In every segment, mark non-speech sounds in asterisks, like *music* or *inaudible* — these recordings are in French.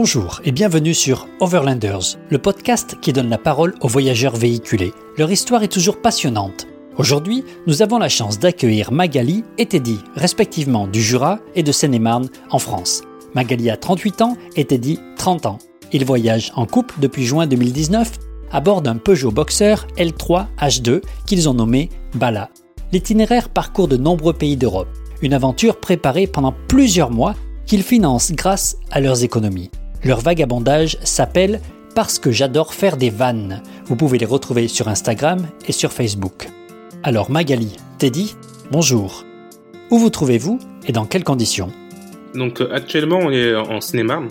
Bonjour et bienvenue sur Overlanders, le podcast qui donne la parole aux voyageurs véhiculés. Leur histoire est toujours passionnante. Aujourd'hui, nous avons la chance d'accueillir Magali et Teddy, respectivement du Jura et de Seine-et-Marne en France. Magali a 38 ans et Teddy 30 ans. Ils voyagent en couple depuis juin 2019 à bord d'un Peugeot Boxer L3 H2 qu'ils ont nommé Bala. L'itinéraire parcourt de nombreux pays d'Europe, une aventure préparée pendant plusieurs mois qu'ils financent grâce à leurs économies. Leur vagabondage s'appelle Parce que j'adore faire des vannes. Vous pouvez les retrouver sur Instagram et sur Facebook. Alors Magali, Teddy, bonjour. Où vous trouvez-vous et dans quelles conditions? Donc euh, actuellement on est en cinéma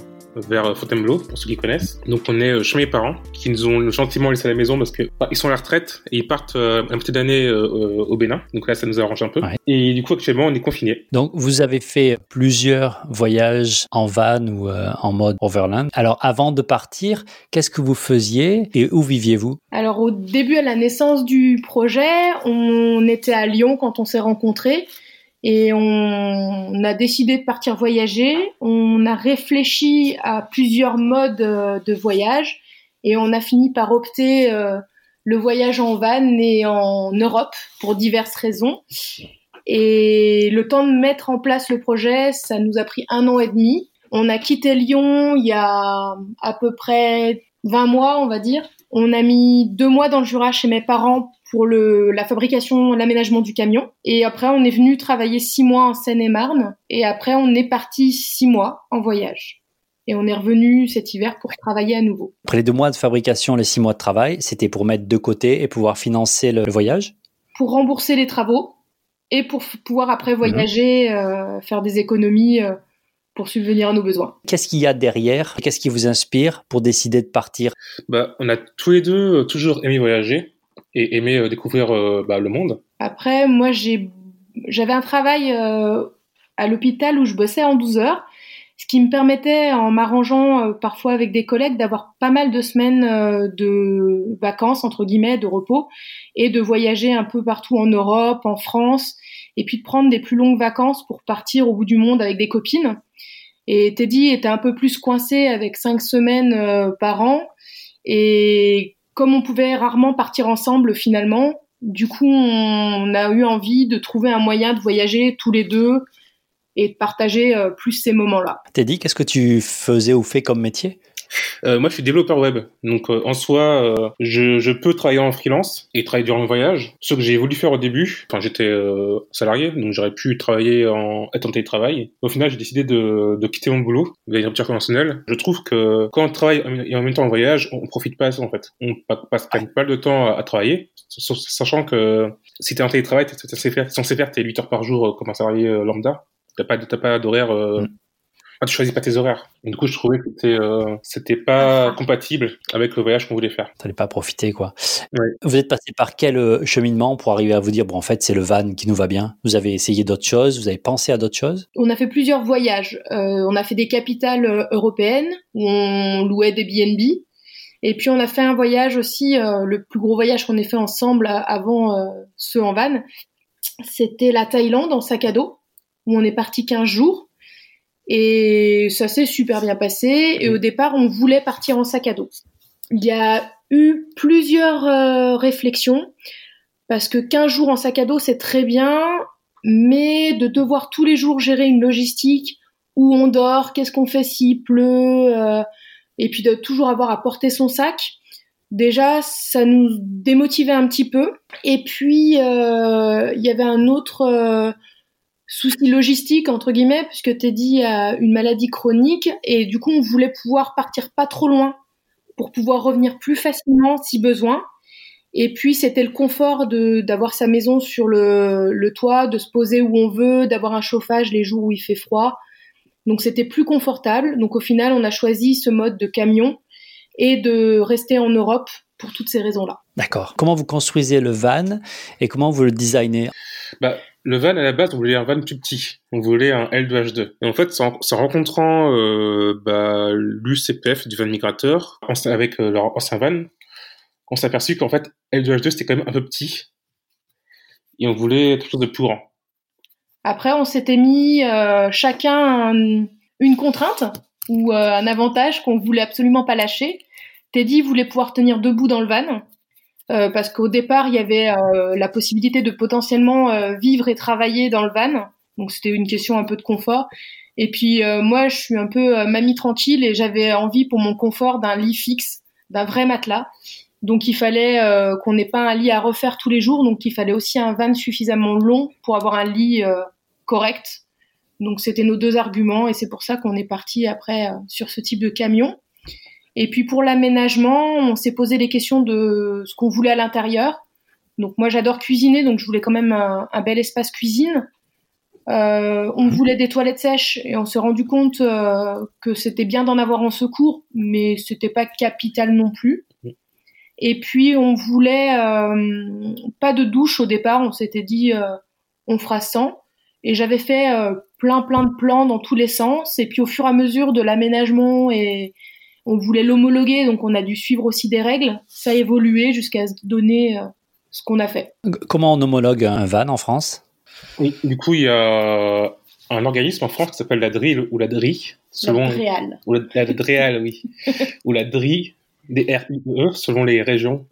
vers Fontainebleau, pour ceux qui connaissent. Donc on est euh, chez mes parents, qui nous ont gentiment laissé à la maison parce que bah, ils sont à la retraite et ils partent euh, un petit d'année euh, au Bénin. Donc là, ça nous arrange un peu. Et du coup, actuellement, on est confinés. Donc vous avez fait plusieurs voyages en van ou en mode overland. Alors avant de partir, qu'est-ce que vous faisiez et où viviez-vous? Alors au début, à la naissance du projet, on était à Lyon quand on s'est rencontrés. Et on, a décidé de partir voyager. On a réfléchi à plusieurs modes euh, de voyage et on a fini par opter euh, le voyage en van et en Europe pour diverses raisons. Et le temps de mettre en place le projet, ça nous a pris un an et demi. On a quitté Lyon il y a à peu près 20 mois, on va dire. On a mis deux mois dans le Jura chez mes parents pour le, la fabrication, l'aménagement du camion. Et après, on est venu travailler six mois en Seine-et-Marne. Et après, on est parti six mois en voyage. Et on est revenu cet hiver pour travailler à nouveau. Après les deux mois de fabrication, les six mois de travail, c'était pour mettre de côté et pouvoir financer le, voyage? Pour rembourser les travaux et pour pouvoir après voyager, euh, faire des économies euh, pour subvenir à nos besoins. Qu'est-ce qu'il y a derrière Qu'est-ce qui vous inspire pour décider de partir? Bah, On a tous les deux euh, toujours aimé voyager et aimer euh, découvrir euh, bah, le monde Après, moi, j'avais un travail euh, à l'hôpital où je bossais en 12 heures, ce qui me permettait, en m'arrangeant parfois avec des collègues, d'avoir pas mal de semaines de vacances, entre guillemets, de repos, et de voyager un peu partout en Europe, en France, et puis de prendre des plus longues vacances pour partir au bout du monde avec des copines. Et Teddy était un peu plus coincé avec cinq semaines par an. Et comme on pouvait rarement partir ensemble finalement, du coup, on a eu envie de trouver un moyen de voyager tous les deux et de partager euh, plus ces moments-là. Teddy, qu'est-ce que tu faisais ou fais comme métier? Euh, moi, je suis développeur web. Donc, euh, en soi, euh, je, je, peux travailler en freelance et travailler durant le voyage. Ce que j'ai voulu faire au début, enfin, j'étais euh, salarié, donc j'aurais pu travailler en être en télétravail. Au final, j'ai décidé de, de, quitter mon boulot, de rupture conventionnelle. Je trouve que quand on travaille et en même temps en voyage, on, profite pas ça, en fait. On passe quand pas de temps à, à travailler, sachant que si t'es en télétravail, t'es censé faire, faire tes 8 heures par jour comme un salarié lambda. T'as pas, pas d'horaire mm. Ah, tu choisis pas tes horaires. du coup, je trouvais que c'était, euh, c'était pas compatible avec le voyage qu'on voulait faire. T'allais pas profiter, quoi. Vous êtes passé par quel euh, cheminement pour arriver à vous dire, bon, en fait, c'est le van qui nous va bien? Vous avez essayé d'autres choses? Vous avez pensé à d'autres choses? On a fait plusieurs voyages. Euh, on a fait des capitales euh, européennes où on louait des BNB. Et puis, on a fait un voyage aussi, euh, le plus gros voyage qu'on ait fait ensemble avant ceux en van. C'était la Thaïlande en sac à dos, où on est parti 15 jours. Et ça s'est super bien passé. Et au départ, on voulait partir en sac à dos. Il y a eu plusieurs euh, réflexions parce que 15 jours en sac à dos, c'est très bien, mais de devoir tous les jours gérer une logistique où on dort, qu'est-ce qu'on fait s'il pleut, euh, et puis de toujours avoir à porter son sac. Déjà, ça nous démotivait un petit peu. Et puis, euh, il y avait un autre souci logistique entre guillemets puisque Teddy a une maladie chronique et du coup on voulait pouvoir partir pas trop loin pour pouvoir revenir plus facilement si besoin. Et puis c'était le confort de d'avoir sa maison sur le, le toit, de se poser où on veut, d'avoir un chauffage les jours où il fait froid. Donc c'était plus confortable. Donc au final on a choisi ce mode de camion et de rester en Europe pour toutes ces raisons-là. D'accord. Comment vous construisez le van et comment vous le designez? Bah, le van à la base, on voulait un van plus petit. On voulait un L2H2. Et en fait, en, rencontrant euh, bah, l'UCPF du van migrateur avec euh, leur ancien van, on s'est aperçu qu'en fait L2H2 c'était quand même un peu petit et on voulait quelque chose de plus grand. Après, on s'était mis euh, chacun une contrainte. ou un avantage qu'on voulait absolument pas lâcher. Teddy voulait pouvoir tenir debout dans le van. Parce qu'au départ, il y avait la possibilité de potentiellement vivre et travailler dans le van. Donc c'était une question un peu de confort. Et puis moi, je suis un peu mamie tranquille et j'avais envie pour mon confort d'un lit fixe, d'un vrai matelas. Donc il fallait euh, qu'on n'ait pas un lit à refaire tous les jours, donc il fallait aussi un van suffisamment long pour avoir un lit euh, correct. Donc c'était nos deux arguments et c'est pour ça qu'on est parti après euh, sur ce type de camion. Et puis pour l'aménagement, on s'est posé les questions de ce qu'on voulait à l'intérieur. Donc moi j'adore cuisiner, donc je voulais quand même un, bel espace cuisine. on voulait des toilettes sèches et on s'est rendu compte que c'était bien d'en avoir en secours, mais c'était pas capital non plus. Et puis on voulait euh, pas de douche au départ, on s'était dit euh, on fera 100. Et j'avais fait euh, plein plein de plans dans tous les sens. Et puis au fur et à mesure de l'aménagement et on voulait l'homologuer, donc on a dû suivre aussi des règles. Ça a évolué jusqu'à se donner ce qu'on a fait. Comment on homologue un van en France? Oui, du coup il y a un organisme en France qui s'appelle la DRIL ou la DRI. Selon... La DRIAL. Ou la, la DRIAL, oui. *laughs* ou la DRI, des RIE selon les régions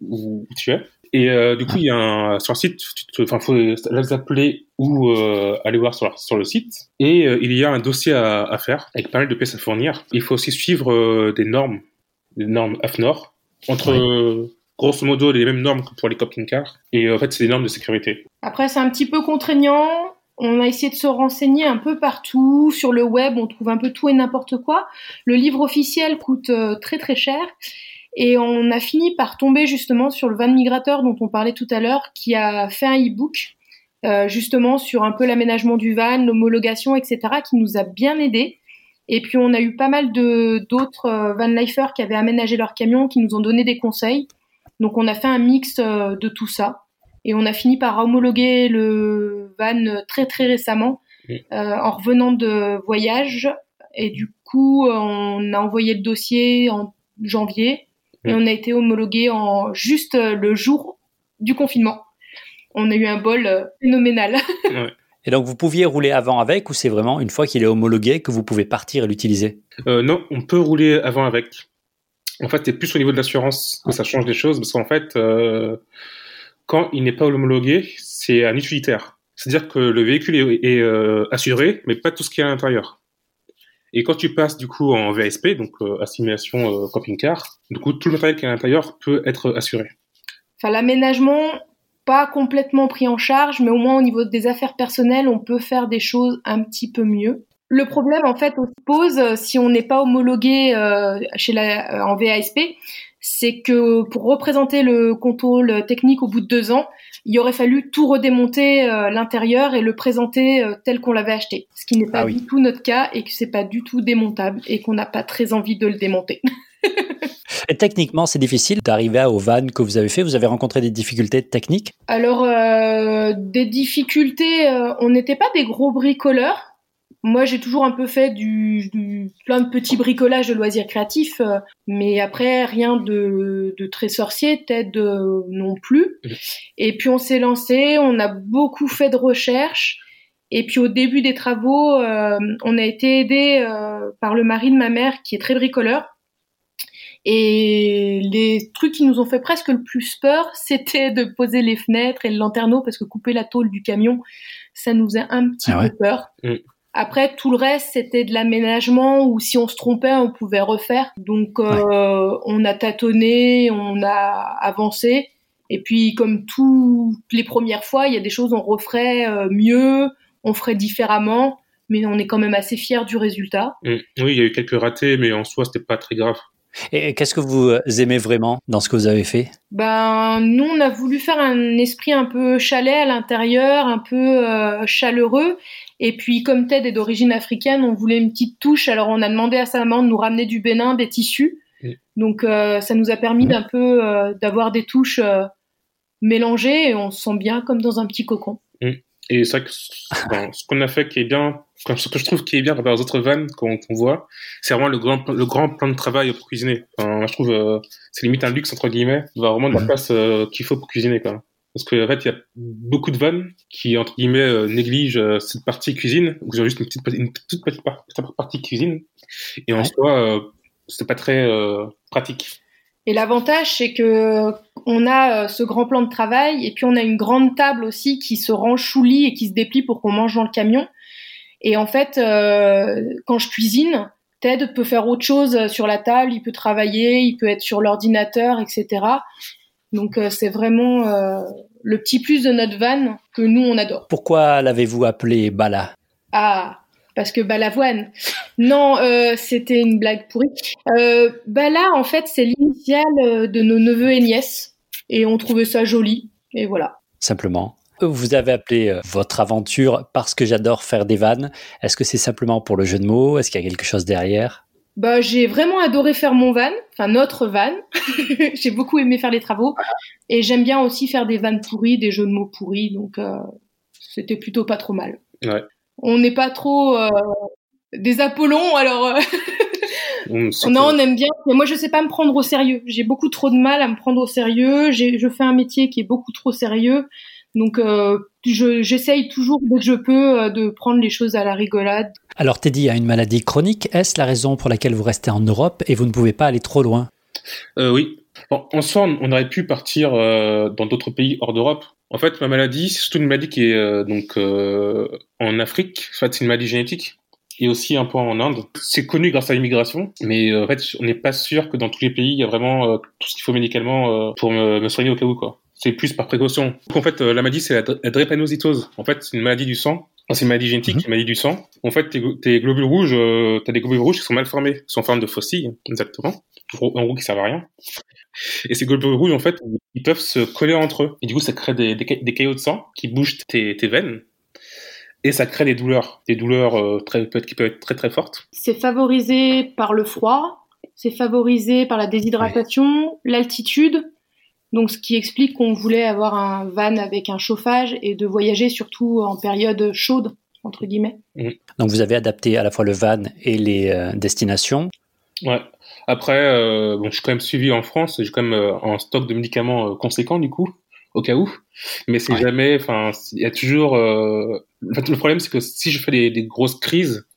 où tu es. Et euh, du coup, il y a un, sur le site, enfin, faut les appeler ou euh, aller voir sur, sur, le site. Et euh, il y a un dossier à, à, faire avec pas mal de pièces à fournir. Il faut aussi suivre des normes, des normes AFNOR, entre grosso modo les mêmes normes que pour les camping-cars. Et en fait, c'est des normes de sécurité. Après, c'est un petit peu contraignant. On a essayé de se renseigner un peu partout. Sur le web, on trouve un peu tout et n'importe quoi. Le livre officiel coûte euh, très très cher. Et on a fini par tomber justement sur le van migrateur dont on parlait tout à l'heure, qui a fait un e-book euh, justement sur un peu l'aménagement du van, l'homologation, etc., qui nous a bien aidé. Et puis on a eu pas mal de d'autres euh, van lifers qui avaient aménagé leur camion, qui nous ont donné des conseils. Donc on a fait un mix de tout ça. Et on a fini par homologuer le van très très récemment euh, en revenant de voyage. Et du coup, on a envoyé le dossier en janvier et on a été homologué en juste le jour du confinement. On a eu un bol euh, phénoménal. *laughs* Et donc, vous pouviez rouler avant avec ou c'est vraiment une fois qu'il est homologué que vous pouvez partir et l'utiliser? Euh, Non, on peut rouler avant avec. En fait, c'est plus au niveau de l'assurance que ça change des choses parce qu'en fait, quand il n'est pas homologué, c'est un utilitaire. C'est-à-dire que le véhicule est, euh, assuré, mais pas tout ce qui est à l'intérieur. Et quand tu passes du coup en VSP, donc euh, assimilation euh, camping-car, du coup tout le matériel qui est à l'intérieur peut être assuré. Enfin, l'aménagement, pas complètement pris en charge, mais au moins au niveau des affaires personnelles, on peut faire des choses un petit peu mieux. Le problème, en fait, on se pose si on n'est pas homologué chez la, en VASP, c'est que pour représenter le contrôle technique au bout de deux ans, il aurait fallu tout redémonter euh, l'intérieur et le présenter euh, tel qu'on l'avait acheté. Ce qui n'est pas ah du tout notre cas et que c'est pas du tout démontable et qu'on n'a pas très envie de le démonter. *laughs* et techniquement, c'est difficile d'arriver au van que vous avez fait. Vous avez rencontré des difficultés techniques? Alors, euh, des difficultés, on n'était pas des gros bricoleurs. Moi, j'ai toujours un peu fait du, du, plein de petits bricolages de loisirs créatifs, euh, mais après rien de, de très sorcier, peut-être non plus. Mhm. Et puis on s'est lancé, on a beaucoup fait de recherches. Et puis au début des travaux, euh, on a été aidé euh, par le mari de ma mère qui est très bricoleur. Et les trucs qui nous ont fait presque le plus peur, *laughs* c'était de poser les fenêtres et le lanterneau parce que couper la tôle du camion, ça nous a un petit ah peu peur. Mm. Après, tout le reste, c'était de l'aménagement où si on se trompait, on pouvait refaire. Donc, euh, on a tâtonné, on a avancé. Et puis, comme toutes les premières fois, il y a des choses on referait euh, mieux, on ferait différemment, mais on est quand même assez fier du résultat. Mmh. Oui, il y a eu quelques ratés, mais en soi, c'était pas très grave. Et qu'est-ce que vous aimez vraiment dans ce que vous avez fait? Ben, nous, on a voulu faire un esprit un peu chalet à l'intérieur, un peu euh, chaleureux. Et puis, comme Ted est d'origine africaine, on voulait une petite touche. Alors, on a demandé à sa maman de nous ramener du Bénin, des tissus. Donc, euh, ça nous a permis d'un peu euh, d'avoir des touches euh, mélangées et on se sent bien comme dans un petit cocon. Et c'est vrai que ce qu'on a fait qui est bien, ce que je trouve qui est bien par rapport aux autres vannes qu'on voit, c'est vraiment le grand, le grand plan de travail pour cuisiner. Enfin, je trouve c'est limite un luxe entre guillemets, d'avoir vraiment de la place qu'il faut pour cuisiner. Quoi. Parce qu'en en fait, il y a beaucoup de vannes qui, entre guillemets, euh, négligent euh, cette partie cuisine, ou ils ont juste une, petite, une toute petite partie cuisine. Et en soi, euh, c'est pas très pratique. Et l'avantage, c'est que on a ce grand plan de travail, et puis on a une grande table aussi qui se range sous lit et qui se déplie pour qu'on mange dans le camion. Et en fait, quand je cuisine, Ted peut faire autre chose sur la table, il peut travailler, il peut être sur l'ordinateur, etc. Donc euh, c'est vraiment euh, le petit plus de notre van que nous on adore. Pourquoi l'avez-vous appelé Bala? Ah, parce que balavoine. Non, euh, c'était une blague pourrie. Bala, en fait, c'est l'initiale de nos neveux et nièces, et on trouvait ça joli, et voilà. Simplement. Vous avez appelé votre aventure parce que j'adore faire des vannes. Est-ce que c'est simplement pour le jeu de mots? Est-ce qu'il y a quelque chose derrière? Bah, j'ai vraiment adoré faire mon van, enfin notre van. *laughs* j'ai beaucoup aimé faire les travaux et j'aime bien aussi faire des vannes pourries, des jeux de mots pourris, donc euh, c'était plutôt pas trop mal. Ouais. On n'est pas trop euh, des Apollons, alors euh, *laughs* non, on aime bien. Mais moi, je sais pas me prendre au sérieux. J'ai beaucoup trop de mal à me prendre au sérieux. Je fais un métier qui est beaucoup trop sérieux donc euh, j'essaye toujours dès que je peux euh, de prendre les choses à la rigolade. Alors Teddy a une maladie chronique. Est-ce la raison pour laquelle vous restez en Europe et vous ne pouvez pas aller trop loin? Euh, Oui. en soi, on aurait pu partir dans d'autres pays hors d'Europe. En fait, ma maladie, c'est surtout une maladie qui est donc en Afrique. En fait, c'est une maladie génétique et aussi un peu en Inde. C'est connu grâce à l'immigration, mais en fait, on n'est pas sûr que dans tous les pays, il y a vraiment tout ce qu'il faut médicalement pour me, soigner au cas où, c'est plus par précaution. En fait, euh, la maladie, c'est la, drépanocytose. En fait, c'est une maladie du sang. C'est une maladie génétique, mhm. une maladie du sang. En fait, tes, globules rouges, euh, t'as des globules rouges qui sont mal formés, qui sont en forme de faucilles, exactement. En gros, qui servent à rien. Et ces globules rouges, en fait, ils peuvent se coller entre eux. Et du coup, ça crée des, des, caillots de sang qui bougent tes, tes veines. Et ça crée des douleurs, des douleurs euh, très, qui peuvent être très très fortes. C'est favorisé par le froid, c'est favorisé par la déshydratation, l'altitude, donc, ce qui explique qu'on voulait avoir un van avec un chauffage et de voyager surtout en période chaude, entre guillemets. Mmh. Donc, vous avez adapté à la fois le van et les euh, destinations. Ouais. Après, euh, bon, je suis quand même suivi en France. J'ai quand même euh, un stock de médicaments conséquent du coup, au cas où. Mais c'est jamais. Enfin, il y a toujours. le problème, c'est que si je fais des, grosses crises,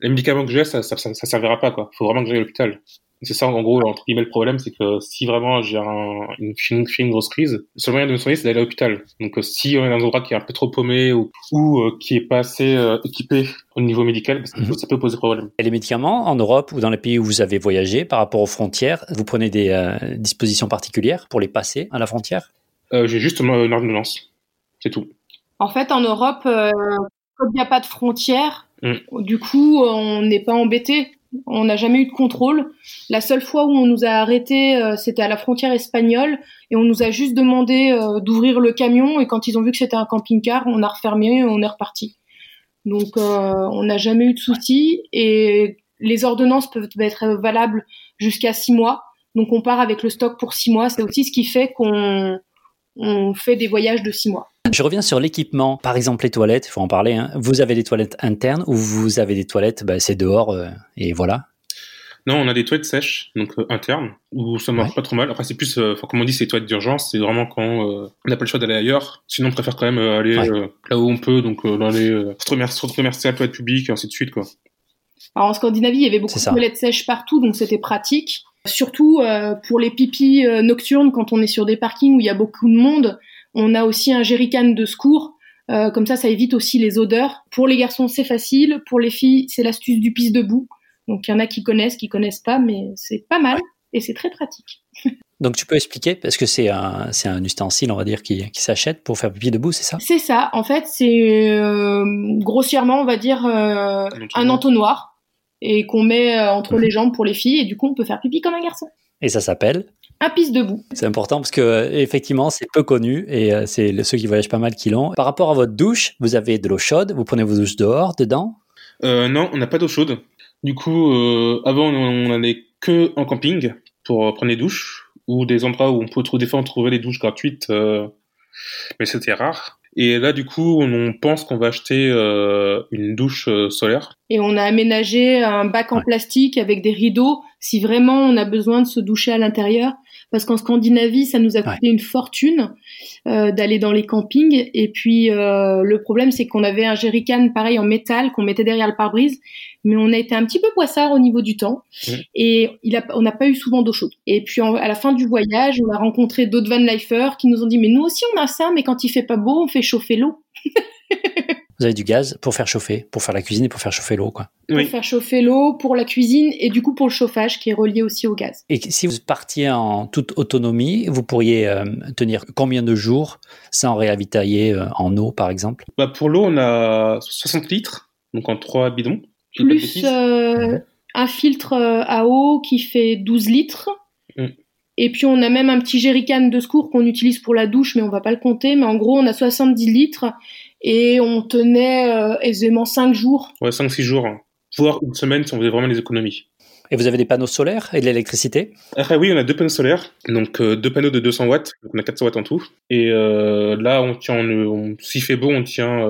les médicaments que j'ai, ça, ça, ça, servira pas quoi. Faut vraiment que j'aille à l'hôpital. C'est ça, en gros, entre guillemets, le problème, c'est que si vraiment j'ai un, une, une, une, grosse crise, le seul moyen de me soigner, c'est d'aller à l'hôpital. Donc, euh, si on est dans un endroit qui est un peu trop paumé ou, ou euh, qui est pas assez euh, équipé au niveau médical, parce que mhm. ça peut poser problème. Et les médicaments, en Europe ou dans les pays où vous avez voyagé, par rapport aux frontières, vous prenez des dispositions particulières pour les passer à la frontière? J'ai juste une ordonnance. C'est tout. En fait, en Europe, comme il n'y a pas de frontières, mm. du coup, on n'est pas embêté on n'a jamais eu de contrôle. La seule fois où on nous a arrêtés, euh, c'était à la frontière espagnole et on nous a juste demandé euh, d'ouvrir le camion et quand ils ont vu que c'était un camping-car, on a refermé et on est reparti. Donc euh, on n'a jamais eu de soucis et les ordonnances peuvent être valables jusqu'à six mois. Donc on part avec le stock pour six mois. C'est aussi ce qui fait qu'on on fait des voyages de six mois. Je reviens sur l'équipement. Par exemple, les toilettes, il faut en parler. Hein. Vous avez des toilettes internes ou vous avez des toilettes, bah, c'est dehors euh, et voilà? Non, on a des toilettes sèches, donc euh, internes, où ça marche pas trop mal. Après, c'est plus, euh, comme on dit, c'est toilettes d'urgence. C'est vraiment quand on n'a pas le choix d'aller ailleurs. Sinon, on préfère quand même aller là où on peut, donc dans les centres commerciaux, toilettes publiques, et ainsi de suite, quoi. Alors, en Scandinavie, il y avait beaucoup de toilettes sèches partout, donc c'était pratique. Surtout pour les pipis nocturnes, quand on est sur des parkings où il y a beaucoup de monde, on a aussi un jerrycan de secours. Euh, comme ça, ça évite aussi les odeurs. Pour les garçons, c'est facile. Pour les filles, c'est l'astuce du pisse debout. Donc, il y en a qui connaissent, qui connaissent pas, mais c'est pas mal et c'est très pratique. *laughs* Donc, tu peux expliquer, parce que c'est un, c'est un ustensile, on va dire, qui, qui s'achète pour faire pipi debout, c'est ça? C'est ça. En fait, c'est euh, grossièrement, on va dire, euh, un entonnoir et qu'on met entre les jambes pour les filles et du coup, on peut faire pipi comme un garçon. Et ça s'appelle un pisse debout. C'est important parce que effectivement c'est peu connu et euh, c'est ceux qui voyagent pas mal qui l'ont. Par rapport à votre douche, vous avez de l'eau chaude, vous prenez vos douches dehors, dedans? Euh, Non, on n'a pas d'eau chaude. Du coup, euh, avant on n'allait que en camping pour prendre des douches ou des endroits où on peut trouver des fois on trouvait des douches gratuites, mais c'était rare. Et là, du coup, on pense qu'on va acheter une douche solaire. Et on a aménagé un bac en plastique avec des rideaux si vraiment on a besoin de se doucher à l'intérieur parce qu'en Scandinavie, ça nous a coûté une fortune euh, d'aller dans les campings. Et puis euh, le problème, c'est qu'on avait un jerrycan pareil en métal qu'on mettait derrière le pare-brise, mais on a été un petit peu poissard au niveau du temps Mmh. et il a, on n'a pas eu souvent d'eau chaude. Et puis en- à la fin du voyage, on a rencontré d'autres van lifers qui nous ont dit mais nous aussi on a ça, mais quand il fait pas beau, on fait chauffer l'eau. *laughs* Vous avez du gaz pour faire chauffer, pour faire la cuisine et pour faire chauffer l'eau, quoi. Pour Oui. faire chauffer l'eau, pour la cuisine et du coup pour le chauffage qui est relié aussi au gaz. Et si vous partiez en toute autonomie, vous pourriez euh, tenir combien de jours sans réavitailler euh, en eau, par exemple? Bah, pour l'eau, on a 60 litres, donc en 3 bidons. Plus euh, un filtre euh, à eau qui fait 12 litres. Mm. Et puis on a même un petit jerrycan de secours qu'on utilise pour la douche, mais on va pas le compter. Mais en gros, on a 70 litres et on tenait euh, aisément 5 jours. Ouais, 5-6 jours, hein. voire une semaine si on faisait vraiment les économies. Et vous avez des panneaux solaires et de l'électricité? Après, oui, on a deux panneaux solaires, donc euh, deux panneaux de 200 watts, donc on a 400 watts en tout. Et euh, là, on tient, on, on- s'il fait beau, on tient,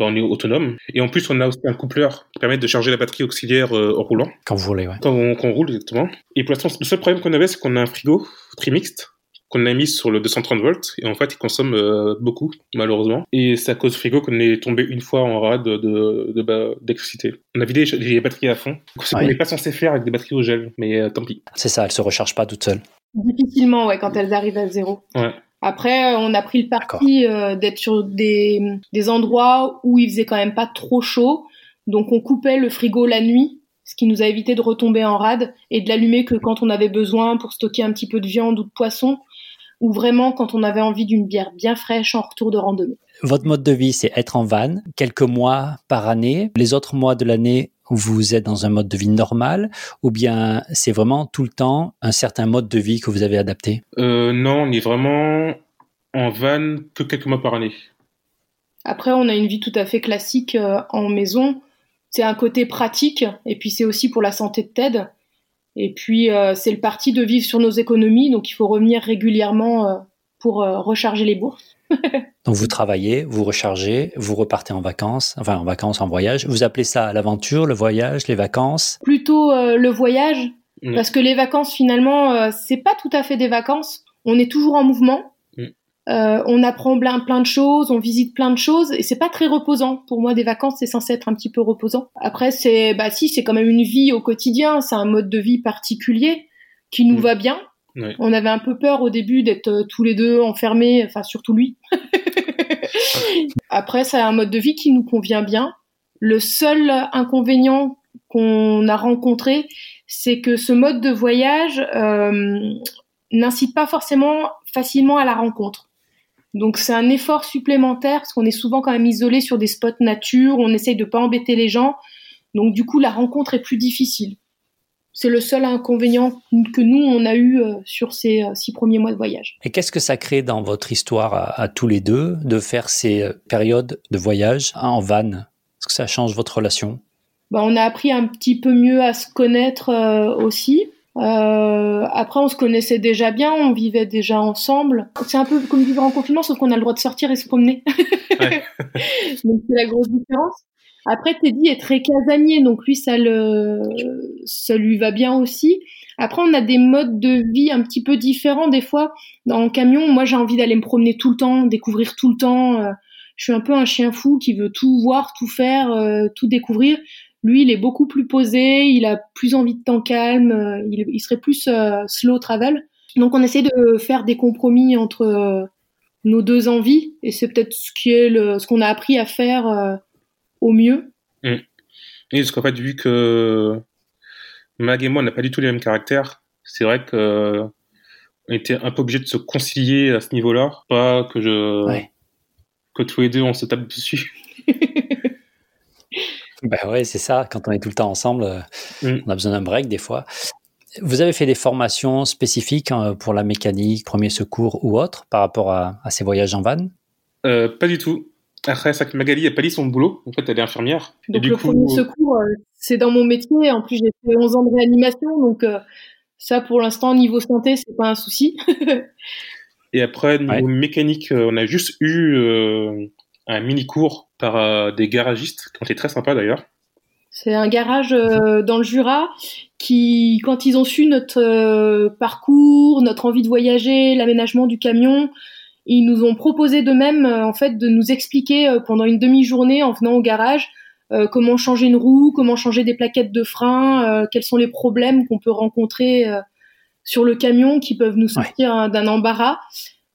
on est autonome. Et en plus, on a aussi un coupleur qui permet de charger la batterie auxiliaire euh, en roulant, quand vous voulez, ouais. quand on, quand on roule exactement. Et pour l'instant, le seul problème qu'on avait, c'est qu'on a un frigo trimixte qu'on a mis sur le 230 volts et en fait il consomme euh, beaucoup malheureusement et c'est à cause du frigo qu'on est tombé une fois en rade de de- de- bah, d'électricité. On a vidé les, les batteries à fond. C'est qu'on Ouais. n'est pas censé faire avec des batteries au gel, mais euh, tant pis. C'est ça, elles se rechargent pas toutes seules. Difficilement, ouais, quand elles arrivent à zéro. Ouais. Après, euh, on a pris le parti euh, d'être sur des, des endroits où il faisait quand même pas trop chaud. Donc on coupait le frigo la nuit, ce qui nous a évité de retomber en rade et de l'allumer que quand on avait besoin pour stocker un petit peu de viande ou de poisson, ou vraiment quand on avait envie d'une bière bien fraîche en retour de randonnée. Votre mode de vie, c'est être en van, quelques mois par année. Les autres mois de l'année, vous êtes dans un mode de vie normal, ou bien c'est vraiment tout le temps un certain mode de vie que vous avez adapté? Euh, non, on est vraiment en van que quelques mois par année. Après, on a une vie tout à fait classique euh, en maison. C'est un côté pratique, et puis c'est aussi pour la santé de Ted. Et puis euh, c'est le parti de vivre sur nos économies, donc il faut revenir régulièrement euh, pour euh, recharger les bourses. Donc vous travaillez, vous rechargez, vous repartez en vacances, enfin en vacances, en voyage. Vous appelez ça l'aventure, le voyage, les vacances? Plutôt euh, le voyage, Mm. parce que les vacances finalement, euh, c'est pas tout à fait des vacances. On est toujours en mouvement. Mm. Euh, on apprend plein, plein de choses, on visite plein de choses, et c'est pas très reposant. Pour moi, des vacances, c'est censé être un petit peu reposant. Après, c'est, bah si, c'est quand même une vie au quotidien, c'est un mode de vie particulier qui nous Mm. va bien. On avait un peu peur au début d'être euh, tous les deux enfermés, enfin surtout lui. *laughs* Après, c'est un mode de vie qui nous convient bien. Le seul inconvénient qu'on a rencontré, c'est que ce mode de voyage euh, n'incite pas forcément facilement à la rencontre. Donc c'est un effort supplémentaire parce qu'on est souvent quand même isolé sur des spots nature, on essaye de pas embêter les gens. Donc du coup la rencontre est plus difficile. C'est le seul inconvénient que nous on a eu euh, sur ces euh, six premiers mois de voyage. Et qu'est-ce que ça crée dans votre histoire à, à tous les deux de faire ces euh, périodes de voyage en van? Est-ce que ça change votre relation? Bah, on a appris un petit peu mieux à se connaître euh, aussi. Euh, après, on se connaissait déjà bien, on vivait déjà ensemble. C'est un peu comme vivre en confinement, sauf qu'on a le droit de sortir et se promener. Ouais. *laughs* donc c'est la grosse différence. Après, Teddy est très casanier, donc lui, ça le, ça lui va bien aussi. Après, on a des modes de vie un petit peu différents des fois. Dans le camion, moi, j'ai envie d'aller me promener tout le temps, découvrir tout le temps. Euh, je suis un peu un chien fou qui veut tout voir, tout faire, euh, tout découvrir. Lui, il est beaucoup plus posé, il a plus envie de temps calme, euh, il, serait plus slow travel. Donc, on essaie de faire des compromis entre nos deux envies, et c'est peut-être ce qui est ce qu'on a appris à faire au mieux. Et parce qu'en fait, vu que Mag et moi, on n'a pas du tout les mêmes caractères, c'est vrai que on était un peu obligé de se concilier à ce niveau-là. Pas que je, Ouais. que tous les deux on se tape dessus. *laughs* Ben ouais, c'est ça. Quand on est tout le temps ensemble, euh, Mm. on a besoin d'un break des fois. Vous avez fait des formations spécifiques euh, pour la mécanique, premier secours ou autre par rapport à, à ces voyages en van? Euh, pas du tout. Après, c'est que Magali a pas dit son boulot. En fait, elle est infirmière. Et Donc du le coup, premier secours, euh, c'est dans mon métier. En plus, j'ai fait 11 ans de réanimation, donc euh, ça, pour l'instant, niveau santé, c'est pas un souci. *laughs* Et après, niveau Ouais. mécanique, euh, on a juste eu euh, un mini cours par euh, des garagistes qui ont été très sympas d'ailleurs. C'est un garage dans le Jura qui, quand ils ont su notre parcours, notre envie de voyager, l'aménagement du camion, ils nous ont proposé de même en fait de nous expliquer pendant une demi-journée en venant au garage euh, comment changer une roue, comment changer des plaquettes de frein, euh, quels sont les problèmes qu'on peut rencontrer euh, sur le camion qui peuvent nous sortir d'un embarras.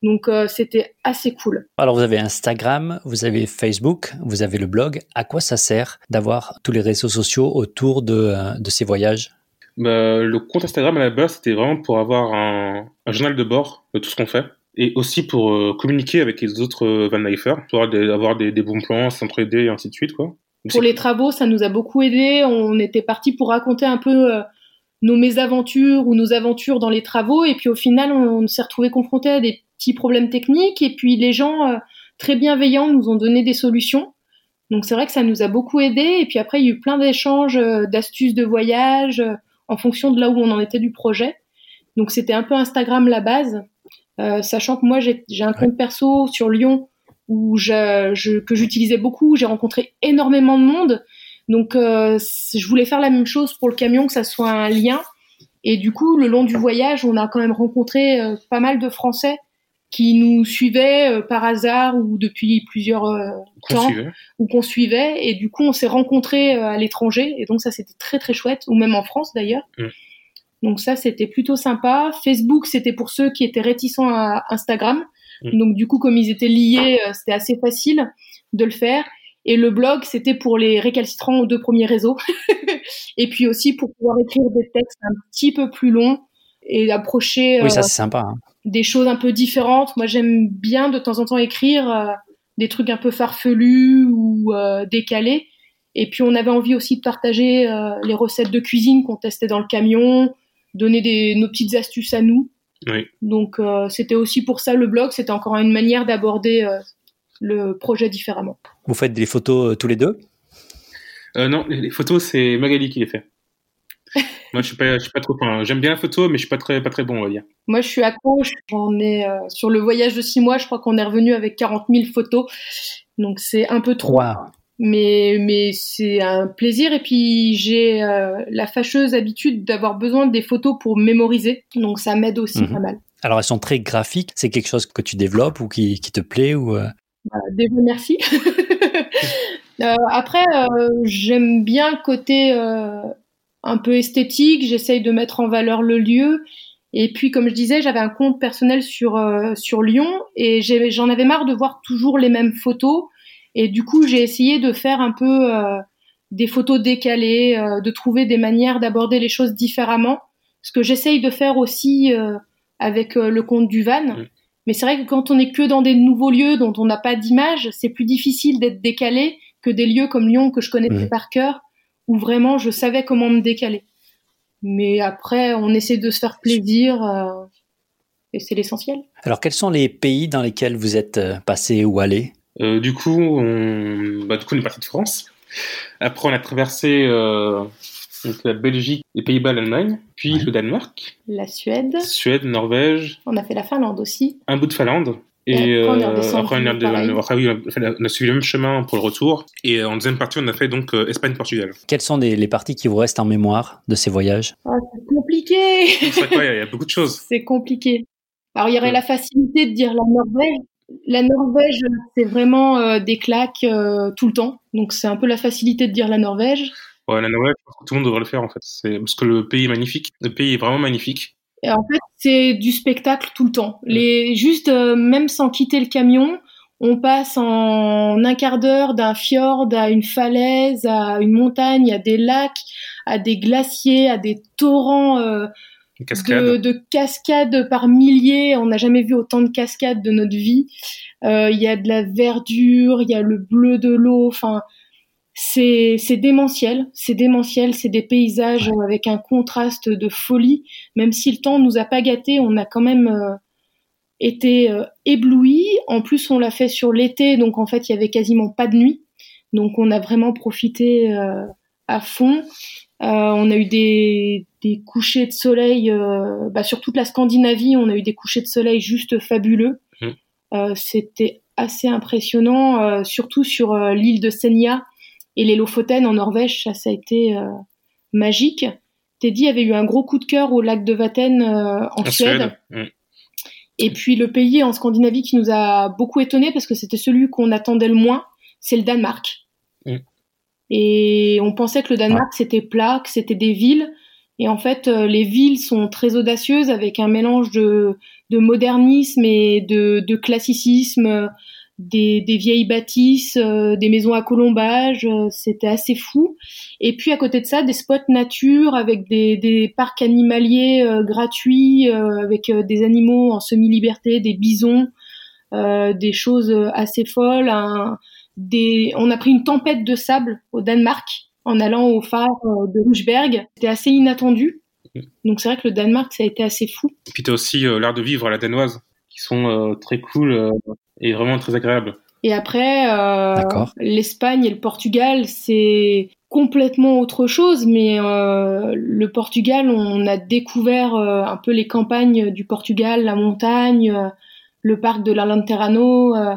Donc c'était assez cool. Alors vous avez Instagram, vous avez Facebook, vous avez le blog. À quoi ça sert d'avoir tous les réseaux sociaux autour de, ces voyages? Bah, Le compte Instagram à la base c'était vraiment pour avoir un, journal de bord de tout ce qu'on fait et aussi pour communiquer avec les autres van pour avoir des, des bons plans, s'entraider et ainsi de suite quoi. Pour les travaux, ça nous a beaucoup aidé. On était parti pour raconter un peu euh, nos mésaventures ou nos aventures dans les travaux. Et puis au final, on, s'est retrouvé confronté à des petits problèmes techniques. Et puis les gens euh, très bienveillants nous ont donné des solutions. Donc c'est vrai que ça nous a beaucoup aidé. Et puis après, il y a eu plein d'échanges, euh, d'astuces de voyage en fonction de là où on en était du projet. Donc c'était un peu Instagram la base. Sachant que moi j'ai un compte perso sur Lyon où je, que j'utilisais beaucoup. J'ai rencontré énormément de monde. Donc, euh, je voulais faire la même chose pour le camion, que ça soit un lien. Et du coup, le long du voyage, on a quand même rencontré euh, pas mal de Français qui nous suivaient euh, par hasard ou depuis plusieurs temps, ou qu'on suivait. Et du coup, on s'est rencontrés à l'étranger. Et donc, ça, c'était très, très chouette, ou même en France d'ailleurs. Mm. Donc ça, c'était plutôt sympa. Facebook, c'était pour ceux qui étaient réticents à Instagram. Mm. Donc du coup, comme ils étaient liés, euh, c'était assez facile de le faire. Et le blog, c'était pour les récalcitrants aux deux premiers réseaux. *laughs* et puis aussi pour pouvoir écrire des textes un petit peu plus longs et approcher oui, ça, euh, sympa, hein. des choses un peu différentes. Moi, j'aime bien de temps en temps écrire euh, des trucs un peu farfelus ou décalés. Et puis, on avait envie aussi de partager les recettes de cuisine qu'on testait dans le camion, donner des, nos petites astuces à nous. Donc euh, c'était aussi pour ça le blog, c'était encore une manière d'aborder euh, le projet différemment. Vous faites des photos euh, tous les deux? Non, les photos c'est Magali qui les fait. *laughs* Moi je suis pas, je suis pas trop. J'aime bien la photo, mais je suis pas très, pas très bon on va dire. Moi je suis accro, j'en ai sur le voyage de six mois, je crois qu'on est revenu avec 40 000 photos, donc c'est un peu trop mais mais c'est un plaisir. Et puis j'ai euh, la fâcheuse habitude d'avoir besoin des photos pour mémoriser. Donc ça m'aide aussi mhm. pas mal. Alors elles sont très graphiques. C'est quelque chose que tu développes ou qui, qui te plaît ou euh... bah, déjà merci. *laughs* Euh, après euh, j'aime bien le côté un peu esthétique. J'essaye de mettre en valeur le lieu. Et puis, comme je disais, j'avais un compte personnel sur sur Lyon. Et j'en avais marre de voir toujours les mêmes photos et du coup, j'ai essayé de faire un peu euh, des photos décalées, euh, de trouver des manières d'aborder les choses différemment. Ce que j'essaye de faire aussi euh, avec le compte du van. Mais c'est vrai que quand on est que dans des nouveaux lieux dont on n'a pas d'image, c'est plus difficile d'être décalé que des lieux comme Lyon que je connaissais par cœur, où vraiment je savais comment me décaler. Mais après, on essaie de se faire plaisir et c'est l'essentiel. Alors, quels sont les pays dans lesquels vous êtes passé ou allé? Euh, du coup, on, bah, du coup, on est parti de France. Après, on a traversé euh, la Belgique, les Pays-Bas, l'Allemagne, puis le Danemark. La Suède. Suède, Norvège. On a fait la Finlande aussi. Un bout de Finlande. Et, après, on, a suivi le même chemin pour le retour. Et en deuxième partie, on a fait donc euh, Espagne-Portugal. Quelles sont les, parties qui vous restent en mémoire de ces voyages? Ah, C'est compliqué il y, a beaucoup de choses. *laughs* C'est compliqué. Alors, il y aurait la facilité de dire la Norvège, la Norvège, c'est vraiment euh, des claques euh, tout le temps. Donc c'est un peu la facilité de dire la Norvège. Ouais, la Norvège, tout le monde devrait le faire en fait. C'est parce que le pays est magnifique. Le pays est vraiment magnifique. Et en fait, c'est du spectacle tout le temps. Les juste euh, même sans quitter le camion, on passe en un quart d'heure d'un fjord à une falaise, à une montagne, à des lacs, à des glaciers, à des torrents de, cascades par milliers. On n'a jamais vu autant de cascades de notre vie. Euh, il y a de la verdure, il y a le bleu de l'eau. Enfin, c'est démentiel. C'est démentiel. C'est des paysages avec un contraste de folie. Même si le temps nous a pas gâtés, on a quand même euh, été euh, éblouis. En plus, on l'a fait sur l'été, donc en fait, il y avait quasiment pas de nuit. Donc, on a vraiment profité à fond. on a eu des, des couchers de soleil, euh, bah, sur toute la Scandinavie, on a eu des couchers de soleil juste fabuleux. Mmh. Euh, c'était assez impressionnant, euh, surtout sur l'île de Senja. Et les Lofoten en Norvège, ça, ça a été magique. Teddy avait eu un gros coup de cœur au lac de Vatten en, Suède. Mm. Et puis le pays en Scandinavie qui nous a beaucoup étonné parce que c'était celui qu'on attendait le moins, c'est le Danemark. Mm. Et on pensait que le Danemark c'était plat, que c'était des villes. Et en fait, euh, les villes sont très audacieuses avec un mélange de, de modernisme et de, de classicisme des, des vieilles bâtisses, euh, des maisons à colombage, euh, c'était assez fou. Et puis à côté de ça, des spots nature avec des, des parcs animaliers euh, gratuits, avec des animaux en semi-liberté, des bisons, des choses assez folles. des... On a pris une tempête de sable au Danemark en allant au phare de Rougeberg. C'était assez inattendu. Donc c'est vrai que le Danemark, ça a été assez fou. Et puis tu as aussi l'art de vivre à la danoise, qui sont très cool et vraiment très agréable. Et après, euh, l'Espagne et le Portugal, c'est complètement autre chose, mais euh, le Portugal, on a découvert euh, un peu les campagnes du Portugal, la montagne, euh, le parc de l'Alenterrano, euh,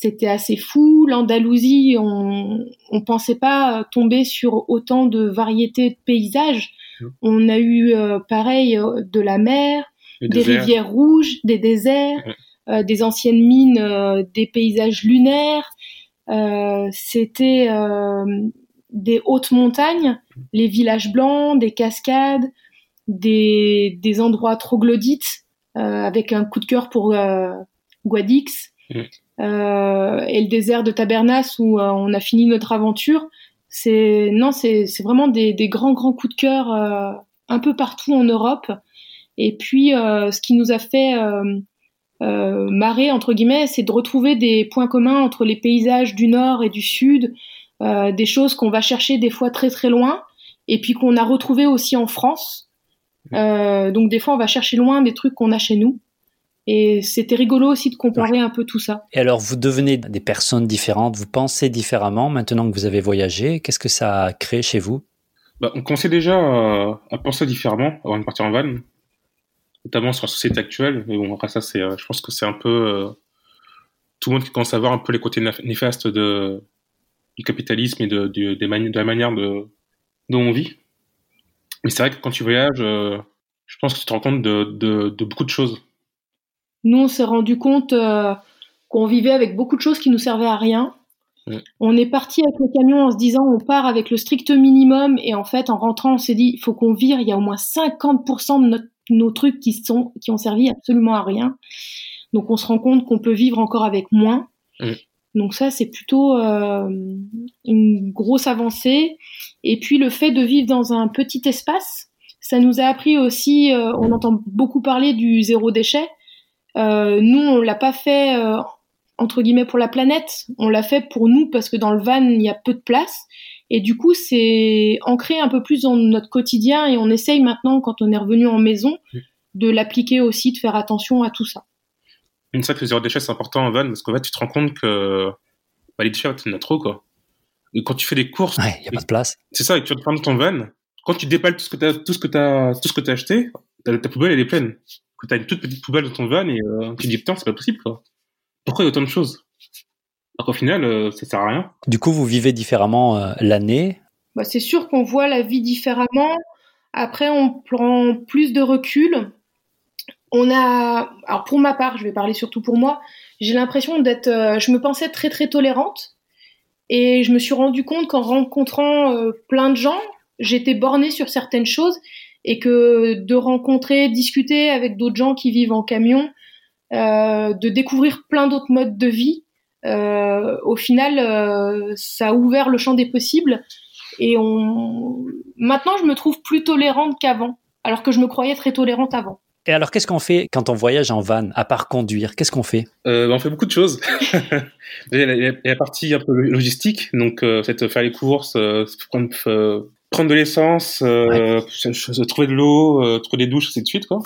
c'était assez fou. L'Andalousie, on, on pensait pas tomber sur autant de variétés de paysages. Mmh. On a eu pareil de la mer, des rivières rouges, des déserts. Mmh. Euh, des anciennes mines, euh, des paysages lunaires. Euh, c'était des hautes montagnes, les villages blancs, des cascades, des, des endroits troglodytes, avec un coup de cœur pour Guadix. Mm. Et le désert de Tabernas où on a fini notre aventure. C'est non, c'est vraiment des, des, grands grands coups de cœur un peu partout en Europe. Et puis, ce qui nous a fait euh, marée entre guillemets, c'est de retrouver des points communs entre les paysages du nord et du sud, euh, des choses qu'on va chercher des fois très très loin, et puis qu'on a retrouvé aussi en France. Euh, donc des fois on va chercher loin des trucs qu'on a chez nous. Et c'était rigolo aussi de comparer un peu tout ça. Et alors, vous devenez des personnes différentes, vous pensez différemment maintenant que vous avez voyagé. Qu'est-ce que ça a créé chez vous? Bah, On commençait déjà à, à, penser différemment avant de partir en van notamment sur la société actuelle. Mais bon, après ça, c'est, euh, je pense que c'est un peu euh, tout le monde qui commence à voir un peu les côtés néfastes de, du capitalisme et de, de, de la manière de, dont on vit. Mais c'est vrai que quand tu voyages, euh, je pense que tu te rends compte de, de, de beaucoup de choses. Nous, on s'est rendu compte qu'on vivait avec beaucoup de choses qui nous servaient à rien. On est parti avec le camion en se disant on part avec le strict minimum et en fait en rentrant on s'est dit il faut qu'on vire, il y a au moins 50% de notre nos trucs qui sont qui ont servi absolument à rien. Donc on se rend compte qu'on peut vivre encore avec moins. Donc ça c'est plutôt euh, une grosse avancée. Et puis le fait de vivre dans un petit espace, ça nous a appris aussi. Euh, on entend beaucoup parler du zéro déchet. Euh, nous on l'a pas fait euh, entre guillemets pour la planète. On l'a fait pour nous parce que dans le van il y a peu de place. Et du coup, c'est ancré un peu plus dans notre quotidien et on essaye maintenant, quand on est revenu en maison, de l'appliquer aussi, de faire attention à tout ça. Une le zéro déchet, c'est important en van parce qu'en fait, tu te rends compte que bah, les déchets, tu en as trop, quoi. Et quand tu fais des courses. Ouais, il n'y a pas de place. C'est ça, et tu vas prendre ton van. Quand tu dépales tout ce que tu as, tout ce que as, tout ce que as acheté, ta, poubelle, elle est pleine. Tu as une toute petite poubelle dans ton van et euh, tu te dis, putain, c'est pas possible, quoi. Pourquoi il y a autant de choses? Donc au final, euh, ça sert à rien. Du coup, vous vivez différemment euh, l'année? Bah, C'est sûr qu'on voit la vie différemment. Après, on prend plus de recul. On a, alors pour ma part, je vais parler surtout pour moi, j'ai l'impression d'être, euh, je me pensais très très tolérante et je me suis rendu compte qu'en rencontrant plein de gens, j'étais bornée sur certaines choses et que de rencontrer, discuter avec d'autres gens qui vivent en camion, de découvrir plein d'autres modes de vie, euh, au final, euh, ça a ouvert le champ des possibles. Et on... maintenant, je me trouve plus tolérante qu'avant, alors que je me croyais très tolérante avant. Et alors, qu'est-ce qu'on fait quand on voyage en van, à part conduire? Qu'est-ce qu'on fait? Euh, On fait beaucoup de choses. *laughs* il, y a la, partie un peu logistique, donc euh, faire les courses, euh, prendre, prendre, de l'essence, ouais. trouver de l'eau, trouver des douches, ainsi de suite. Quoi.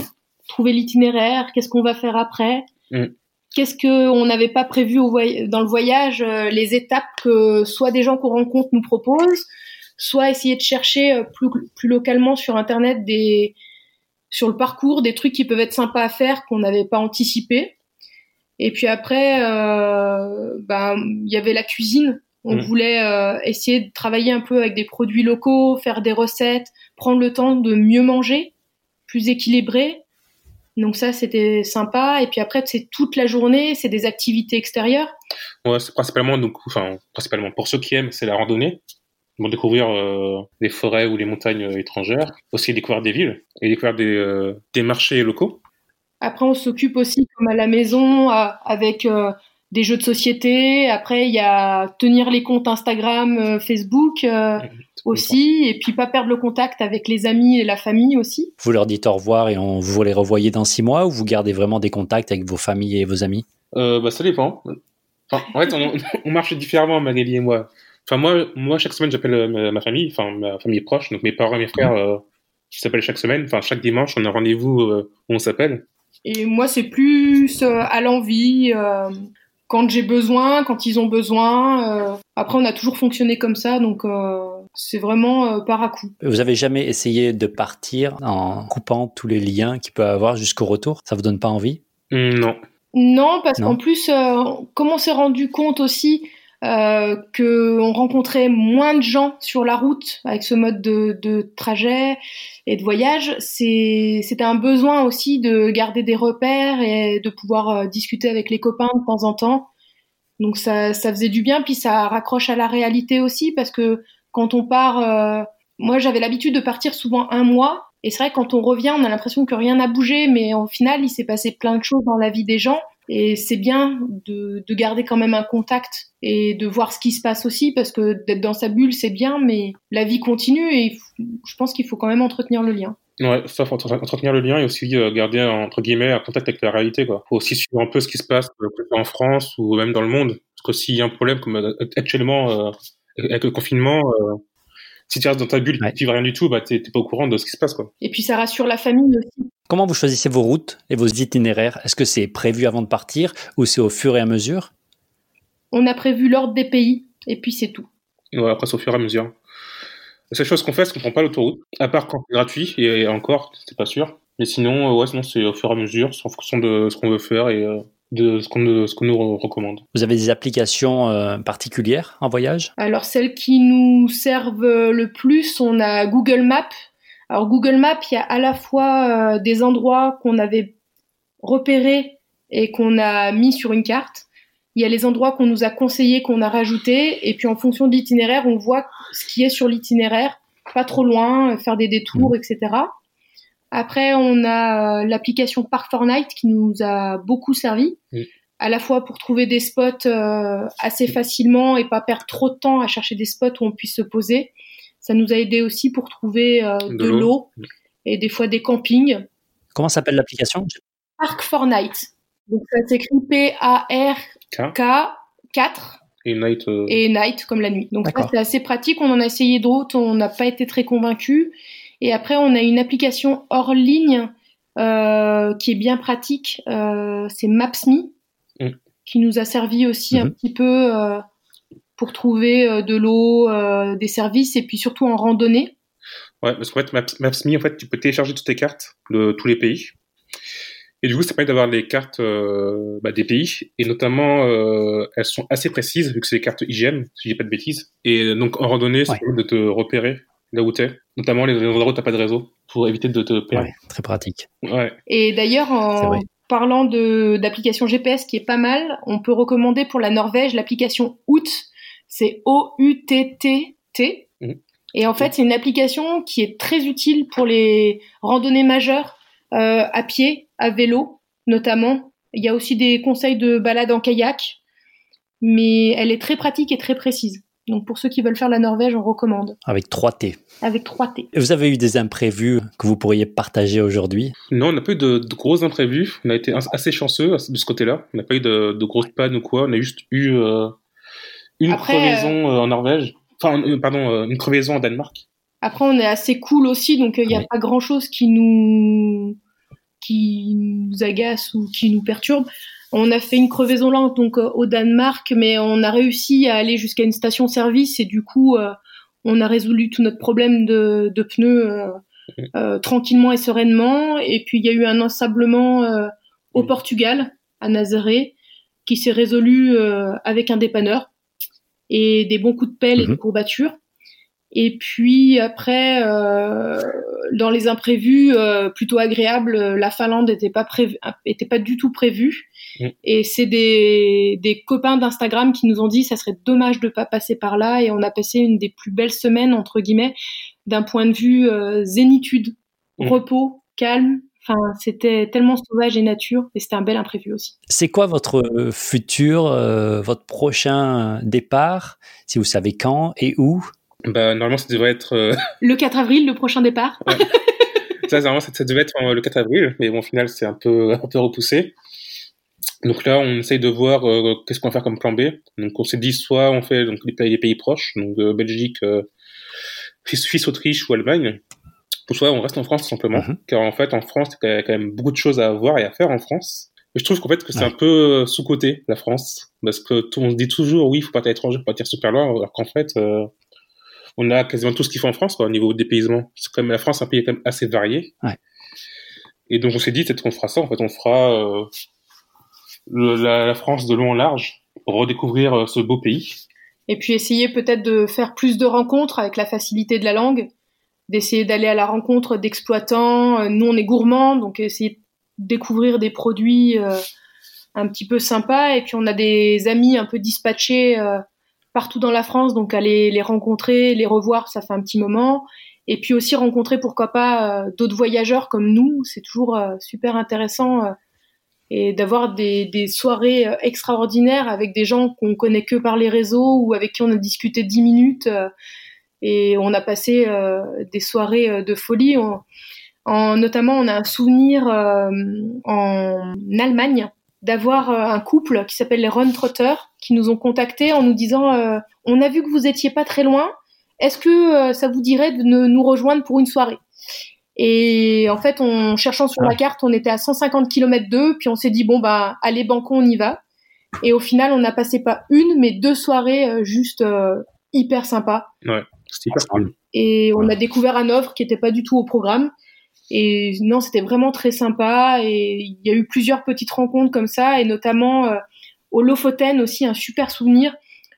Trouver l'itinéraire, qu'est-ce qu'on va faire après mm qu'est-ce qu'on n'avait pas prévu dans le voyage, euh, les étapes que soit des gens qu'on rencontre nous proposent, soit essayer de chercher euh, plus, plus localement sur Internet des sur le parcours des trucs qui peuvent être sympas à faire qu'on n'avait pas anticipé. Et puis après, euh, ben il y avait la cuisine. On Mm. voulait euh, essayer de travailler un peu avec des produits locaux, faire des recettes, prendre le temps de mieux manger, plus équilibré. Donc ça, c'était sympa. Et puis après, c'est toute la journée, c'est des activités extérieures. Ouais, c'est principalement, donc, enfin, principalement, pour ceux qui aiment, c'est la randonnée. Ils vont découvrir euh, des forêts ou les montagnes euh, étrangères, aussi découvrir des villes et découvrir des, euh, des marchés locaux. Après, on s'occupe aussi, comme à la maison, à- avec euh, des jeux de société. Après, il y a tenir les comptes Instagram, euh, Facebook euh, aussi. Et puis, pas perdre le contact avec les amis et la famille aussi. Vous leur dites au revoir et on, vous les revoyez dans six mois ou vous gardez vraiment des contacts avec vos familles et vos amis? Euh, bah, ça dépend. Enfin, en fait, on, *laughs* on marche différemment, Magali et moi. Enfin, moi, moi, chaque semaine, j'appelle ma, ma famille, enfin, ma famille proche, donc mes parents et mes frères, euh, qui s'appellent chaque semaine. Enfin, chaque dimanche, on a un rendez-vous euh, où on s'appelle. Et moi, c'est plus euh, à l'envie, euh, quand j'ai besoin, quand ils ont besoin. euh. Après, on a toujours fonctionné comme ça, donc euh, c'est vraiment euh, par à coup. Vous avez jamais essayé de partir en coupant tous les liens qu'il peut avoir jusqu'au retour? Ça vous donne pas envie? Hum, non. Non, parce qu'en plus, euh, comme on s'est rendu compte aussi euh, qu'on rencontrait moins de gens sur la route avec ce mode de, de trajet et de voyage, c'était un besoin aussi de garder des repères et de pouvoir euh, discuter avec les copains de temps en temps. Donc ça, ça faisait du bien, puis ça raccroche à la réalité aussi parce que quand on part, euh, moi j'avais l'habitude de partir souvent un mois. Et c'est vrai, quand on revient, on a l'impression que rien n'a bougé, mais au final, il s'est passé plein de choses dans la vie des gens. Et c'est bien de, de garder quand même un contact et de voir ce qui se passe aussi, parce que d'être dans sa bulle, c'est bien, mais la vie continue et je pense qu'il faut quand même entretenir le lien. Ouais, ça, faut entre- entretenir le lien et aussi euh, garder, entre guillemets, un contact avec la réalité, quoi. Faut aussi suivre un peu ce qui se passe, euh, en France ou même dans le monde. Parce que s'il y a un problème, comme euh, actuellement, avec le confinement, si tu restes dans ta bulle, Ouais. et que tu vis rien du tout, bah, t'es t'es pas au courant de ce qui se passe, quoi. Et puis ça rassure la famille aussi. Comment vous choisissez vos routes et vos itinéraires? Est-ce que c'est prévu avant de partir ou c'est au fur et à mesure? On a prévu l'ordre des pays et puis c'est tout. Ouais, après, c'est au fur et à mesure. La seule chose qu'on fait, c'est qu'on prend pas l'autoroute, à part quand c'est gratuit, et encore, c'est pas sûr. Mais sinon, euh, ouais, sinon c'est au fur et à mesure, c'est en fonction de ce qu'on veut faire et euh, de ce qu'on nous- ce qu'on nous recommande. Vous avez des applications euh, particulières en voyage? Alors celles qui nous servent le plus, on a Google Maps. Alors Google Maps, il y a à la fois euh, des endroits qu'on avait repérés et qu'on a mis sur une carte. Il y a les endroits qu'on nous a conseillés, qu'on a rajoutés. Et puis en fonction de l'itinéraire, on voit ce qui est sur l'itinéraire, pas trop loin, euh, faire des détours, etc. Après, on a euh, l'application Park Fortnite qui nous a beaucoup servi, à la fois pour trouver des spots euh, assez facilement et pas perdre trop de temps à chercher des spots où on puisse se poser. Ça nous a aidé aussi pour trouver euh, de, De l'eau. et des fois des campings. Comment s'appelle l'application? Park Fortnite. Donc ça s'écrit P-A-R-K 4 Et Night, euh, et night comme la nuit. Donc ça c'est assez pratique. On en a essayé d'autres, on n'a pas été très convaincus. Et après on a une application hors ligne euh, qui est bien pratique. Euh, c'est Maps.me Mm. qui nous a servi aussi un Mhm. petit peu euh, pour trouver euh, de l'eau, euh, des services et puis surtout en randonnée. Ouais, parce qu'en fait, Maps, Maps.me, en fait, tu peux télécharger toutes tes cartes de tous les pays. Et du coup, ça permet d'avoir les cartes euh, bah, des pays. Et notamment, euh, elles sont assez précises, vu que c'est des cartes IGN, si je dis pas de bêtises. Et donc, en randonnée, ça Ouais. permet de te repérer là où t'es. Notamment les endroits où t'as pas de réseau, pour éviter de te perdre. Ouais, très pratique. Ouais. Et d'ailleurs, en parlant de d'application GPS qui est pas mal, on peut recommander pour la Norvège l'application OUT. C'est O-U-T-T-T. Mhm. Et en fait, c'est une application qui est très utile pour les randonnées majeures euh, à pied, à vélo notamment. Il y a aussi des conseils de balade en kayak, mais elle est très pratique et très précise. Donc pour ceux qui veulent faire la Norvège, on recommande Avec 3 T. avec 3 T. Et vous avez eu des imprévus que vous pourriez partager aujourd'hui? Non, on n'a pas eu de, de gros imprévus. On a été as- assez chanceux de ce côté-là. On n'a pas eu de, de grosses pannes ou quoi. On a juste eu euh, une Après, crevaison euh, en Norvège. Enfin, euh, pardon, euh, une crevaison en Danemark. Après, on est assez cool aussi, donc il n'y a Oui. pas grand chose qui nous qui nous agace ou qui nous perturbe. On a fait une crevaison lente donc euh, au Danemark, mais on a réussi à aller jusqu'à une station-service et du coup, euh, on a résolu tout notre problème de, de pneus euh, euh, tranquillement et sereinement. Et puis il y a eu un ensablement euh, au. Portugal, à Nazaré, qui s'est résolu euh, avec un dépanneur. et des bons coups de pelle et Mhm. des courbatures. Et puis après, euh, dans les imprévus euh, plutôt agréables, la Finlande n'était pas était pas du tout prévue. Mm. Et c'est des, des copains d'Instagram qui nous ont dit ça serait dommage de pas passer par là. Et on a passé une des plus belles semaines entre guillemets d'un point de vue euh, zénitude, Mm. repos, calme. Enfin, c'était tellement sauvage et nature, et c'était un bel imprévu aussi. C'est quoi votre futur, euh, votre prochain départ, si vous savez quand et où? Bah, normalement, ça devrait être. euh, *laughs* Le 4 avril, le prochain départ. ça, normalement, ça, ça devait être euh, le 4 avril, mais bon, au final, c'est un peu, un peu repoussé. Donc là, on essaye de voir euh, qu'est-ce qu'on va faire comme plan B. Donc on s'est dit soit on fait donc les pays, les pays proches, donc euh, Belgique, euh, Suisse, Autriche ou Allemagne, ou soit on reste en France tout simplement. Mhm. Car en fait, en France, il y a quand même beaucoup de choses à voir et à faire en France. Et je trouve qu'en fait que c'est Ouais. un peu sous côté la France, parce que tout, on se dit toujours oui, il faut partir à l'étranger, faut partir super loin, alors qu'en fait, euh, on a quasiment tout ce qu'il faut en France quoi, au niveau dépaysement. C'est quand même la France, un pays quand même assez varié. Ouais. Et donc on s'est dit peut-être qu'on fera ça. En fait, on fera euh, le- la, la France de long en large pour redécouvrir euh, ce beau pays. Et puis essayer peut-être de faire plus de rencontres avec la facilité de la langue, d'essayer d'aller à la rencontre d'exploitants. Euh, Nous, on est gourmands, donc essayer de découvrir des produits euh, un petit peu sympas. Et puis on a des amis un peu dispatchés euh, partout dans la France, donc aller les rencontrer, les revoir, ça fait un petit moment. Et puis aussi rencontrer, pourquoi pas, euh, d'autres voyageurs comme nous. C'est toujours euh, super intéressant. euh, et d'avoir des, soirées extraordinaires avec des gens qu'on connaît que par les réseaux ou avec qui on a discuté dix minutes et on a passé des soirées de folie. Notamment, on a un souvenir en Allemagne d'avoir euh, un couple qui s'appelle les Run Trotter qui nous ont contactés en nous disant euh, on a vu que vous étiez pas très loin. Est-ce que euh, ça vous dirait de ne- nous rejoindre pour une soirée? Et en fait, en cherchant sur Ah. la carte, on était à 150 km d'eux, puis on s'est dit bon bah allez banco, on y va. Et au final, on a passé pas une, mais deux soirées euh, juste euh, hyper sympas. C'était hyper cool. Et on Ouais. a découvert un offre qui était pas du tout au programme. Et non, c'était vraiment très sympa. Et il y a eu plusieurs petites rencontres comme ça, et notamment euh, au Lofoten aussi un super souvenir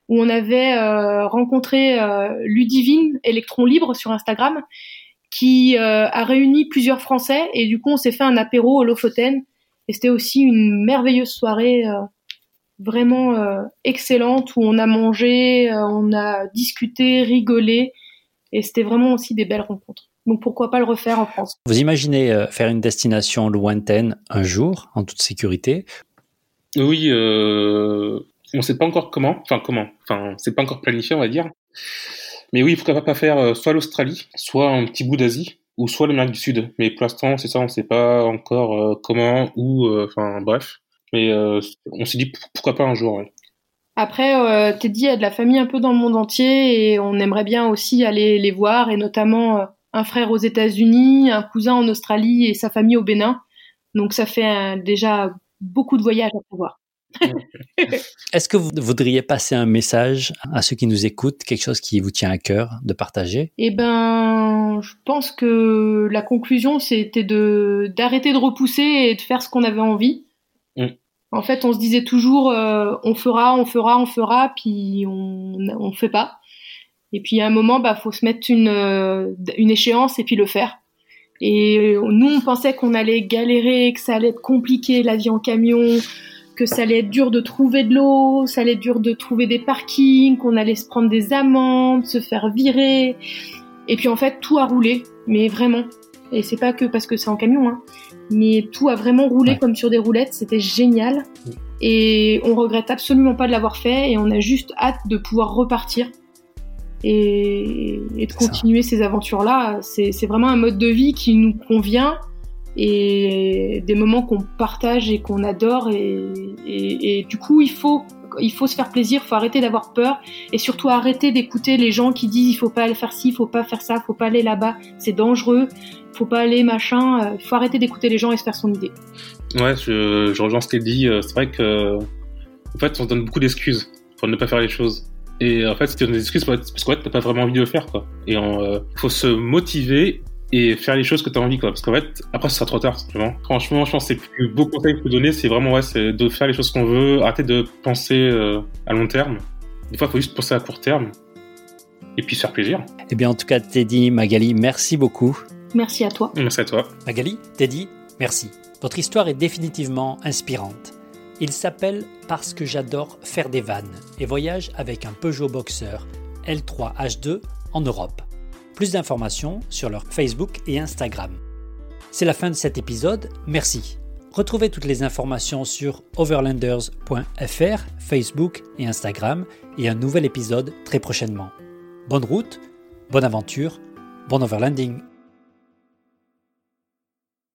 où on avait euh, rencontré euh, Ludivine Electron Libre sur Instagram, qui euh, a réuni plusieurs Français. Et du coup, on s'est fait un apéro au Lofoten. Et c'était aussi une merveilleuse soirée. euh, vraiment euh, excellente où on a mangé, euh, on a discuté, rigolé et c'était vraiment aussi des belles rencontres. Donc pourquoi pas le refaire en France? Vous imaginez euh, faire une destination lointaine un jour, en toute sécurité? Oui, euh, on sait pas encore comment, enfin comment, enfin c'est pas encore planifié on va dire. Mais oui, pourquoi pas faire euh, soit l'Australie, soit un petit bout d'Asie, ou soit l'Amérique du Sud. Mais pour l'instant, c'est ça, on sait pas encore euh, comment, ou, euh, enfin bref. Mais euh, on s'est dit pourquoi pas un jour. ouais. Après, euh, Teddy a de la famille un peu dans le monde entier et on aimerait bien aussi aller les voir et notamment euh, un frère aux États-Unis, un cousin en Australie et sa famille au Bénin. Donc ça fait euh, déjà beaucoup de voyages à prévoir. *laughs* Est-ce que vous voudriez passer un message à ceux qui nous écoutent, quelque chose qui vous tient à cœur de partager? Eh ben, je pense que la conclusion, c'était de d'arrêter de repousser et de faire ce qu'on avait envie. Mm. En fait, on se disait toujours, euh, on fera, on fera, on fera, puis on on fait pas. Et puis à un moment, bah, faut se mettre une euh, une échéance et puis le faire. Et nous, on pensait qu'on allait galérer, que ça allait être compliqué la vie en camion, que ça allait être dur de trouver de l'eau, ça allait être dur de trouver des parkings, qu'on allait se prendre des amendes, se faire virer. Et puis en fait, tout a roulé, mais vraiment. Et c'est pas que parce que c'est en camion, hein. Mais tout a vraiment roulé Ouais. comme sur des roulettes, c'était génial. Et on regrette absolument pas de l'avoir fait et on a juste hâte de pouvoir repartir et, et de ça. continuer ces aventures-là. C'est vraiment un mode de vie qui nous convient et des moments qu'on partage et qu'on adore. Et, et- et du coup, il faut, il faut se faire plaisir, il faut arrêter d'avoir peur et surtout arrêter d'écouter les gens qui disent il faut pas aller faire ci, il faut pas faire ça, il faut pas aller là-bas, c'est dangereux, il faut pas aller machin. Euh, Il faut arrêter d'écouter les gens et se faire son idée. Ouais, je, je rejoins ce qu'elle dit. euh, C'est vrai que, en fait, on se donne beaucoup d'excuses pour ne pas faire les choses. Et en fait, si tu donnes des excuses, c'est parce qu'en fait, t'as pas vraiment envie de le faire, quoi. Et il faut se motiver et faire les choses que t'as envie, quoi. Parce qu'en fait, après, ce sera trop tard, simplement. Franchement, je pense que c'est le plus beau conseil que je peux donner, c'est vraiment, ouais, c'est de faire les choses qu'on veut, arrêter de penser euh, à long terme Des fois, il faut juste penser à court terme et puis se faire plaisir. Eh bien, en tout cas, Teddy, Magali, merci beaucoup. Merci à toi. Merci à toi. Magali, Teddy, merci. Votre histoire est définitivement inspirante. Il s'appelle Parce que j'adore faire des vannes et voyage avec un Peugeot Boxer L3H2 en Europe. Plus d'informations sur leur Facebook et Instagram. C'est la fin de cet épisode, merci. Retrouvez toutes les informations sur overlanders.fr, Facebook et Instagram et un nouvel épisode très prochainement. Bonne route, bonne aventure, bon overlanding